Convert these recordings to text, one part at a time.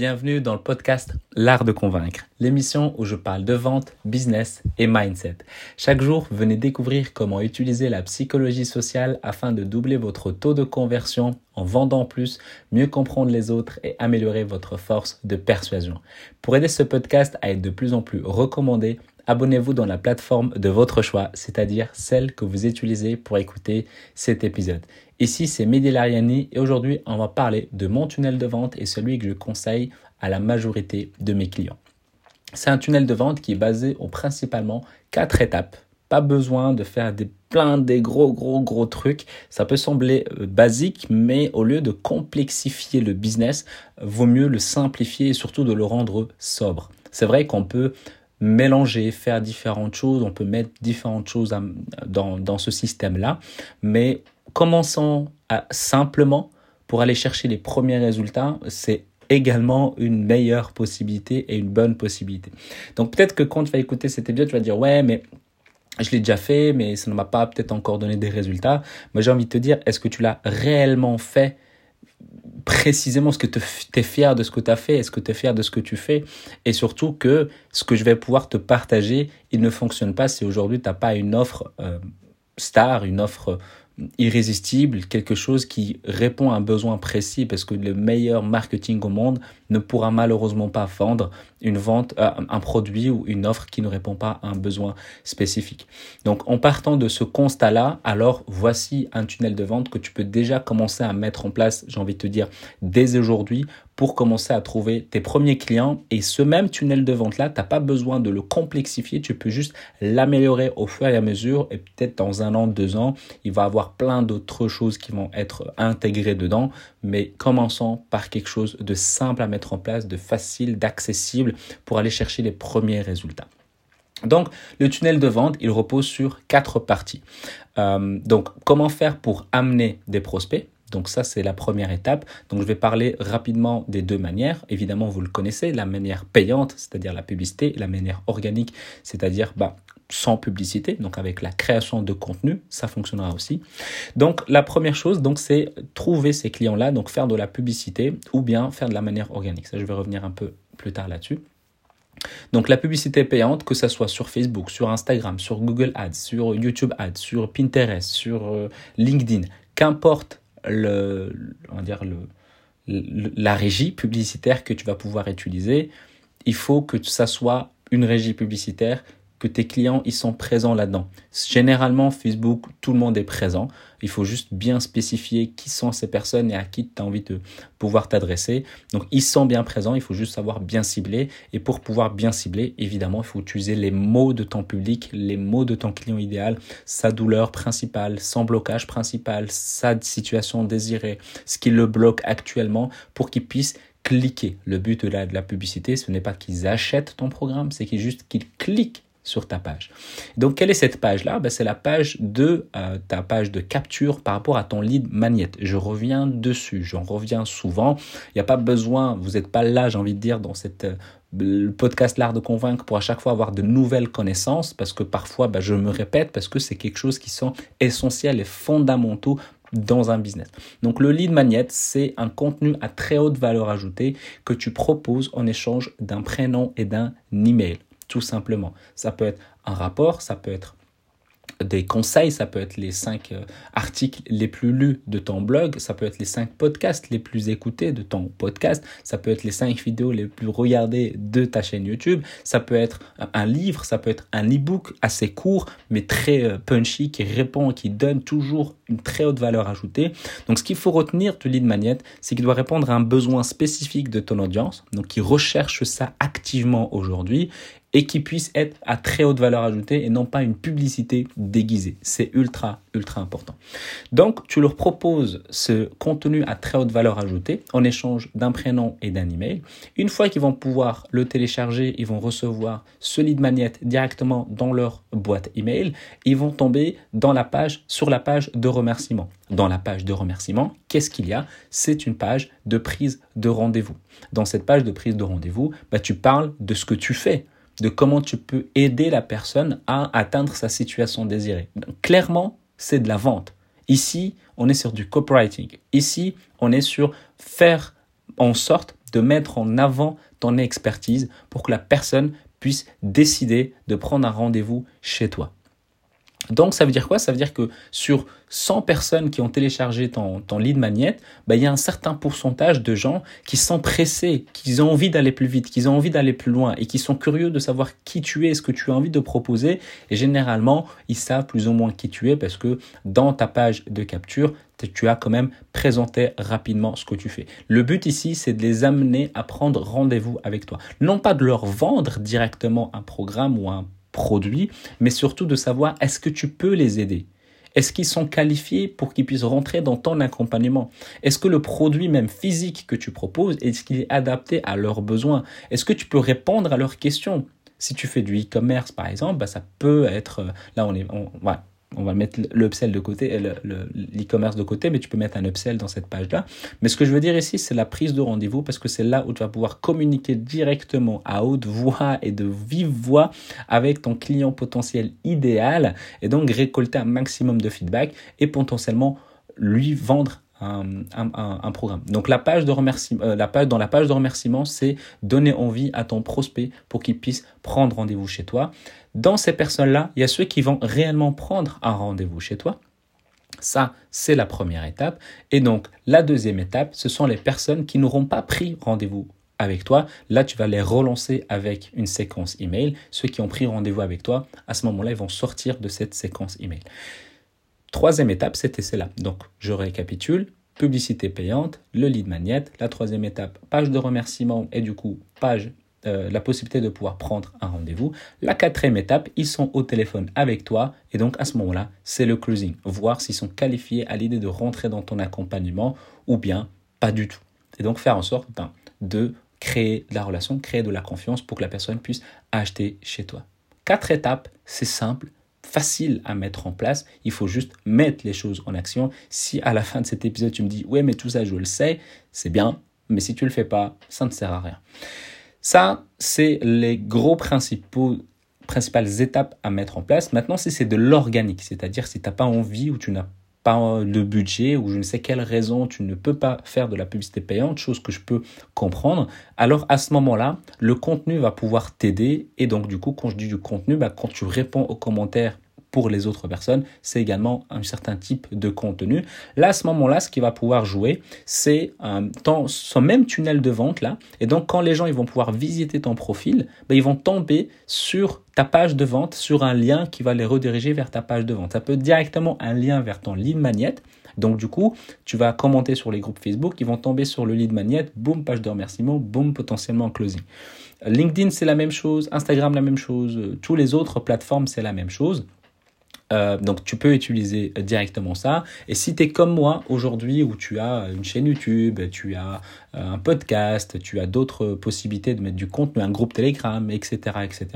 Bienvenue dans le podcast L'Art de Convaincre, l'émission où je parle de vente, business et mindset. Chaque jour, venez découvrir comment utiliser la psychologie sociale afin de doubler votre taux de conversion en vendant plus, mieux comprendre les autres et améliorer votre force de persuasion. Pour aider ce podcast à être de plus en plus recommandé, abonnez-vous dans la plateforme de votre choix, c'est-à-dire celle que vous utilisez pour écouter cet épisode. Ici, c'est Mehdi Lariani et aujourd'hui, on va parler de mon tunnel de vente et celui que je conseille à la majorité de mes clients. C'est un tunnel de vente qui est basé en principalement quatre étapes. Pas besoin de faire des plein des gros gros gros trucs. Ça peut sembler euh, basique, mais au lieu de complexifier le business, vaut mieux le simplifier et surtout de le rendre sobre. C'est vrai qu'on peut mélanger, faire différentes choses, on peut mettre différentes choses dans, dans ce système-là, mais commençons à, simplement pour aller chercher les premiers résultats, c'est également une meilleure possibilité et une bonne possibilité. Donc peut-être que quand tu vas écouter cet épisode, tu vas dire ouais, mais je l'ai déjà fait, mais ça ne m'a pas peut-être encore donné des résultats. Moi, j'ai envie de te dire, est-ce que tu l'as réellement fait précisément ce que tu es fier de ce que tu as fait, est-ce que tu es fier de ce que tu fais. Et surtout que ce que je vais pouvoir te partager, il ne fonctionne pas si aujourd'hui tu n'as pas une offre euh, star, une offre irrésistible, quelque chose qui répond à un besoin précis parce que le meilleur marketing au monde ne pourra malheureusement pas vendre une vente, euh, un produit ou une offre qui ne répond pas à un besoin spécifique. Donc en partant de ce constat-là, alors voici un tunnel de vente que tu peux déjà commencer à mettre en place, j'ai envie de te dire, dès aujourd'hui pour commencer à trouver tes premiers clients. Et ce même tunnel de vente-là, tu n'as pas besoin de le complexifier, tu peux juste l'améliorer au fur et à mesure. Et peut-être dans un an, deux ans, il va avoir plein d'autres choses qui vont être intégrées dedans. Mais commençons par quelque chose de simple à mettre en place, de facile, d'accessible pour aller chercher les premiers résultats. Donc, le tunnel de vente, il repose sur quatre parties. Euh, donc, comment faire pour amener des prospects? Donc ça, c'est la première étape. Donc je vais parler rapidement des deux manières. Évidemment, vous le connaissez, la manière payante, c'est-à-dire la publicité, la manière organique, c'est-à-dire bah, sans publicité, donc avec la création de contenu, ça fonctionnera aussi. Donc la première chose, donc c'est trouver ces clients-là, donc faire de la publicité ou bien faire de la manière organique. Ça, je vais revenir un peu plus tard là-dessus. Donc la publicité payante, que ce soit sur Facebook, sur Instagram, sur Google Ads, sur YouTube Ads, sur Pinterest, sur euh, LinkedIn, qu'importe le, on va dire le, la régie publicitaire que tu vas pouvoir utiliser, il faut que ça soit une régie publicitaire que tes clients ils sont présents là-dedans. Généralement, Facebook, tout le monde est présent. Il faut juste bien spécifier qui sont ces personnes et à qui tu as envie de pouvoir t'adresser. Donc, ils sont bien présents, il faut juste savoir bien cibler. Et pour pouvoir bien cibler, évidemment, il faut utiliser les mots de ton public, les mots de ton client idéal, sa douleur principale, son blocage principal, sa situation désirée, ce qui le bloque actuellement pour qu'il puisse cliquer. Le but de la, de la publicité, ce n'est pas qu'ils achètent ton programme, c'est qu'ils juste qu'ils cliquent sur ta page. Donc, quelle est cette page-là? Ben, C'est la page de euh, ta page de capture par rapport à ton lead magnet. Je reviens dessus, j'en reviens souvent. Il n'y a pas besoin, vous n'êtes pas là, j'ai envie de dire, dans cette euh, podcast L'Art de Convaincre pour à chaque fois avoir de nouvelles connaissances, parce que parfois, ben, je me répète, parce que c'est quelque chose qui sont essentiels et fondamentaux dans un business. Donc le lead magnet, c'est un contenu à très haute valeur ajoutée que tu proposes en échange d'un prénom et d'un email tout simplement. Ça peut être un rapport, ça peut être des conseils, ça peut être les cinq euh, articles les plus lus de ton blog, ça peut être les cinq podcasts les plus écoutés de ton podcast, ça peut être les cinq vidéos les plus regardées de ta chaîne YouTube, ça peut être un livre, ça peut être un e-book assez court mais très euh, punchy qui répond, qui donne toujours une très haute valeur ajoutée. Donc ce qu'il faut retenir du lead magnet, c'est qu'il doit répondre à un besoin spécifique de ton audience, donc qui recherche ça activement aujourd'hui et qui puisse être à très haute valeur ajoutée et non pas une publicité déguisée. C'est ultra, ultra important. Donc, tu leur proposes ce contenu à très haute valeur ajoutée en échange d'un prénom et d'un email. Une fois qu'ils vont pouvoir le télécharger, ils vont recevoir ce lead magnet directement dans leur boîte email. Ils vont tomber dans la page, sur la page de remerciement. Dans la page de remerciement, qu'est-ce qu'il y a? C'est une page de prise de rendez-vous. Dans cette page de prise de rendez-vous, bah, tu parles de ce que tu fais de comment tu peux aider la personne à atteindre sa situation désirée. clairement, c'est de la vente. Ici, on est sur du copywriting. Ici, on est sur faire en sorte de mettre en avant ton expertise pour que la personne puisse décider de prendre un rendez-vous chez toi. Donc ça veut dire quoi? Ça veut dire que sur 100 personnes qui ont téléchargé ton, ton lead magnet, bah, il y a un certain pourcentage de gens qui sont pressés, qui ont envie d'aller plus vite, qui ont envie d'aller plus loin et qui sont curieux de savoir qui tu es, ce que tu as envie de proposer. Et généralement, ils savent plus ou moins qui tu es parce que dans ta page de capture, tu as quand même présenté rapidement ce que tu fais. Le but ici, c'est de les amener à prendre rendez-vous avec toi. Non pas de leur vendre directement un programme ou un produit, mais surtout de savoir est-ce que tu peux les aider? Est-ce qu'ils sont qualifiés pour qu'ils puissent rentrer dans ton accompagnement? Est-ce que le produit même physique que tu proposes, est-ce qu'il est adapté à leurs besoins? Est-ce que tu peux répondre à leurs questions? Si tu fais du e-commerce par exemple, bah, ça peut être... Là, on est... on va mettre l'upsell de côté, l'e-commerce de côté, mais tu peux mettre un upsell dans cette page-là. Mais ce que je veux dire ici, c'est la prise de rendez-vous parce que c'est là où tu vas pouvoir communiquer directement à haute voix et de vive voix avec ton client potentiel idéal et donc récolter un maximum de feedback et potentiellement lui vendre un, programme. Donc la page de remerciement, euh, dans la page de remerciement, c'est donner envie à ton prospect pour qu'il puisse prendre rendez-vous chez toi. Dans ces personnes-là, il y a ceux qui vont réellement prendre un rendez-vous chez toi. Ça, c'est la première étape. Et donc, la deuxième étape, ce sont les personnes qui n'auront pas pris rendez-vous avec toi. Là, tu vas les relancer avec une séquence email. Ceux qui ont pris rendez-vous avec toi, à ce moment-là, ils vont sortir de cette séquence email. Troisième étape, c'était cela. Donc, je récapitule. Publicité payante, le lead magnet. La troisième étape, page de remerciement et du coup, page, euh, la possibilité de pouvoir prendre un rendez-vous. La quatrième étape, ils sont au téléphone avec toi et donc à ce moment-là, c'est le closing. Voir s'ils sont qualifiés à l'idée de rentrer dans ton accompagnement ou bien pas du tout. Et donc faire en sorte ben, de créer de la relation, créer de la confiance pour que la personne puisse acheter chez toi. Quatre étapes, c'est simple, facile à mettre en place. Il faut juste mettre les choses en action. Si à la fin de cet épisode, tu me dis, ouais, mais tout ça, je le sais, c'est bien. Mais si tu le fais pas, ça ne sert à rien. Ça, c'est les gros principaux principales étapes à mettre en place. Maintenant, si c'est de l'organique, c'est-à-dire si tu n'as pas envie ou tu n'as pas de budget ou je ne sais quelle raison tu ne peux pas faire de la publicité payante, chose que je peux comprendre, alors à ce moment-là, le contenu va pouvoir t'aider. Et donc du coup, quand je dis du contenu, bah, quand tu réponds aux commentaires pour les autres personnes, c'est également un certain type de contenu. Là, à ce moment-là, ce qui va pouvoir jouer, c'est euh, son même tunnel de vente là. Et donc, quand les gens ils vont pouvoir visiter ton profil, ben, ils vont tomber sur ta page de vente, sur un lien qui va les rediriger vers ta page de vente. Ça peut directement un lien vers ton lead magnet. Donc du coup, tu vas commenter sur les groupes Facebook, ils vont tomber sur le lead magnet, boum, page de remerciement, boum, potentiellement closing. LinkedIn, c'est la même chose, Instagram, la même chose, euh, tous les autres plateformes, c'est la même chose. Euh, donc tu peux utiliser directement ça. Et si tu es comme moi aujourd'hui où tu as une chaîne YouTube, tu as euh, un podcast, tu as d'autres possibilités de mettre du contenu, un groupe Telegram, etc., etc.,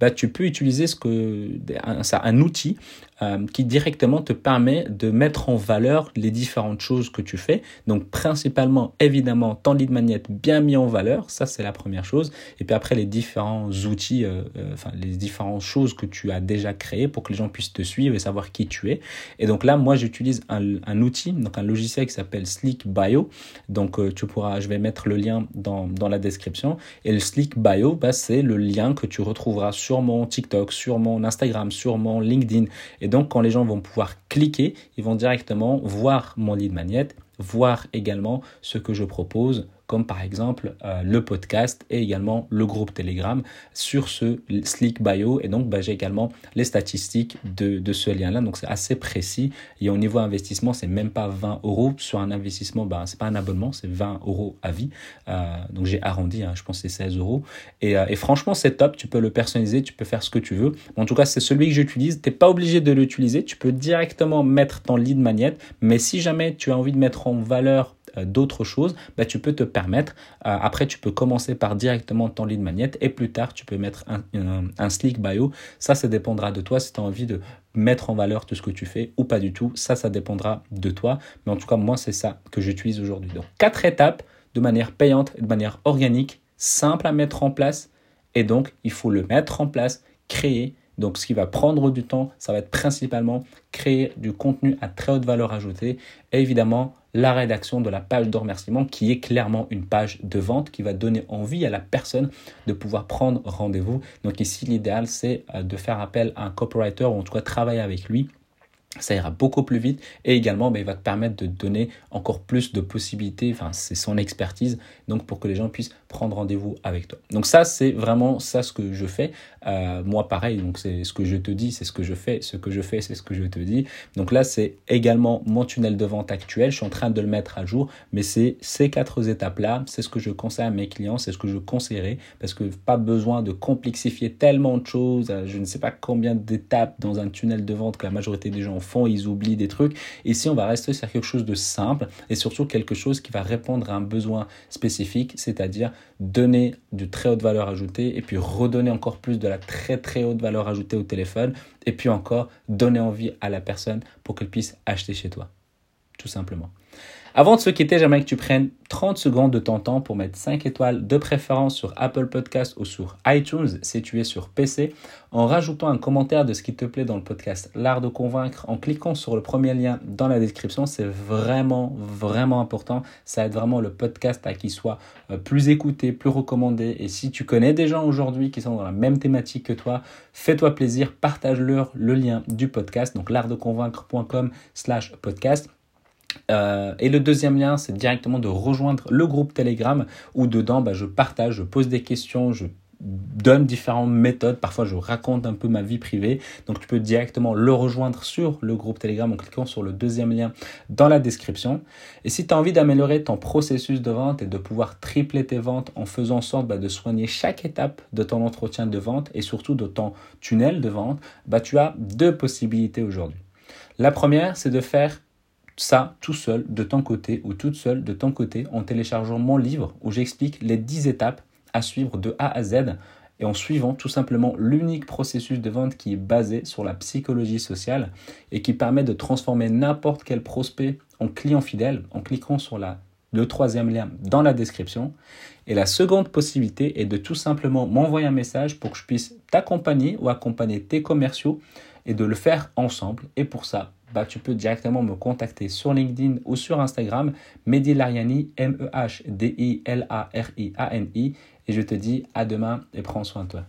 bah, tu peux utiliser ce que, un outil euh, qui directement te permet de mettre en valeur les différentes choses que tu fais. Donc principalement, évidemment, ton lead magnet bien mis en valeur, ça c'est la première chose. Et puis après, les différents outils, euh, euh, enfin les différentes choses que tu as déjà créées pour que les gens puissent te suivre et savoir qui tu es. Et donc là, moi j'utilise un, outil, donc un logiciel qui s'appelle Slick Bio. Donc tu pourras, je vais mettre le lien dans, dans la description. Et le Slick Bio, bah, c'est le lien que tu retrouveras sur mon TikTok, sur mon Instagram, sur mon LinkedIn. Et donc, quand les gens vont pouvoir cliquer, ils vont directement voir mon lead magnet, voir également ce que je propose comme par exemple euh, le podcast et également le groupe Telegram sur ce Slick Bio. Et donc, bah, j'ai également les statistiques de, ce lien-là. Donc, c'est assez précis. Et au niveau investissement, c'est même pas 20 euros. Sur un investissement, bah, c'est pas un abonnement, c'est 20 euros à vie. Euh, donc, j'ai arrondi, hein, je pense que c'est 16 euros. Euh, et, franchement, c'est top. Tu peux le personnaliser, tu peux faire ce que tu veux. En tout cas, c'est celui que j'utilise. Tu n'es pas obligé de l'utiliser. Tu peux directement mettre ton lead magnet. Mais si jamais tu as envie de mettre en valeur d'autres choses, bah, tu peux te permettre, euh, après tu peux commencer par directement ton lead magnet et plus tard tu peux mettre un, un, slick bio. Ça, ça dépendra de toi si tu as envie de mettre en valeur tout ce que tu fais ou pas du tout. Ça, ça dépendra de toi. Mais en tout cas, moi, c'est ça que j'utilise aujourd'hui. Donc, quatre étapes de manière payante de manière organique, simple à mettre en place. Et donc, il faut le mettre en place, créer. Donc, ce qui va prendre du temps, ça va être principalement créer du contenu à très haute valeur ajoutée et évidemment la rédaction de la page de remerciement qui est clairement une page de vente qui va donner envie à la personne de pouvoir prendre rendez-vous. Donc ici, l'idéal, c'est euh, de faire appel à un copywriter ou en tout cas travailler avec lui ça ira beaucoup plus vite et également bah, il va te permettre de donner encore plus de possibilités, enfin c'est son expertise, donc pour que les gens puissent prendre rendez-vous avec toi. Donc ça c'est vraiment ça ce que je fais, euh, moi pareil, donc c'est ce que je te dis, c'est ce que je fais, ce que je fais c'est ce que je te dis. Donc là c'est également mon tunnel de vente actuel, je suis en train de le mettre à jour, mais c'est ces quatre étapes-là, c'est ce que je conseille à mes clients, c'est ce que je conseillerais, parce que pas besoin de complexifier tellement de choses, je ne sais pas combien d'étapes dans un tunnel de vente que la majorité des gens ils oublient des trucs. Ici, on va rester sur quelque chose de simple et surtout quelque chose qui va répondre à un besoin spécifique, c'est-à-dire donner du très haute valeur ajoutée et puis redonner encore plus de la très très haute valeur ajoutée au téléphone et puis encore donner envie à la personne pour qu'elle puisse acheter chez toi. Tout simplement. Avant de se quitter, j'aimerais que tu prennes 30 secondes de ton temps pour mettre 5 étoiles de préférence sur Apple Podcast ou sur iTunes si tu es sur PC, en rajoutant un commentaire de ce qui te plaît dans le podcast L'Art de Convaincre, en cliquant sur le premier lien dans la description. C'est vraiment, vraiment important. Ça aide vraiment le podcast à qu'il soit euh, plus écouté, plus recommandé. Et si tu connais des gens aujourd'hui qui sont dans la même thématique que toi, fais-toi plaisir, partage-leur le lien du podcast, donc l'artdeconvaincre.com slash podcast. Euh, et le deuxième lien, c'est directement de rejoindre le groupe Telegram où dedans, bah, je partage, je pose des questions, je donne différentes méthodes. Parfois, je raconte un peu ma vie privée. Donc, tu peux directement le rejoindre sur le groupe Telegram en cliquant sur le deuxième lien dans la description. Et si tu as envie d'améliorer ton processus de vente et de pouvoir tripler tes ventes en faisant en sorte bah, de soigner chaque étape de ton entretien de vente et surtout de ton tunnel de vente, bah, tu as deux possibilités aujourd'hui. La première, c'est de faire ça tout seul de ton côté ou toute seule de ton côté en téléchargeant mon livre où j'explique les 10 étapes à suivre de A à Z et en suivant tout simplement l'unique processus de vente qui est basé sur la psychologie sociale et qui permet de transformer n'importe quel prospect en client fidèle en cliquant sur la, le troisième lien dans la description. Et la seconde possibilité est de tout simplement m'envoyer un message pour que je puisse t'accompagner ou accompagner tes commerciaux et de le faire ensemble. Et pour ça, bah, tu peux directement me contacter sur LinkedIn ou sur Instagram, Mehdi Lariani, M-E-H-D-I-L-A-R-I-A-N-I. Et je te dis à demain et prends soin de toi.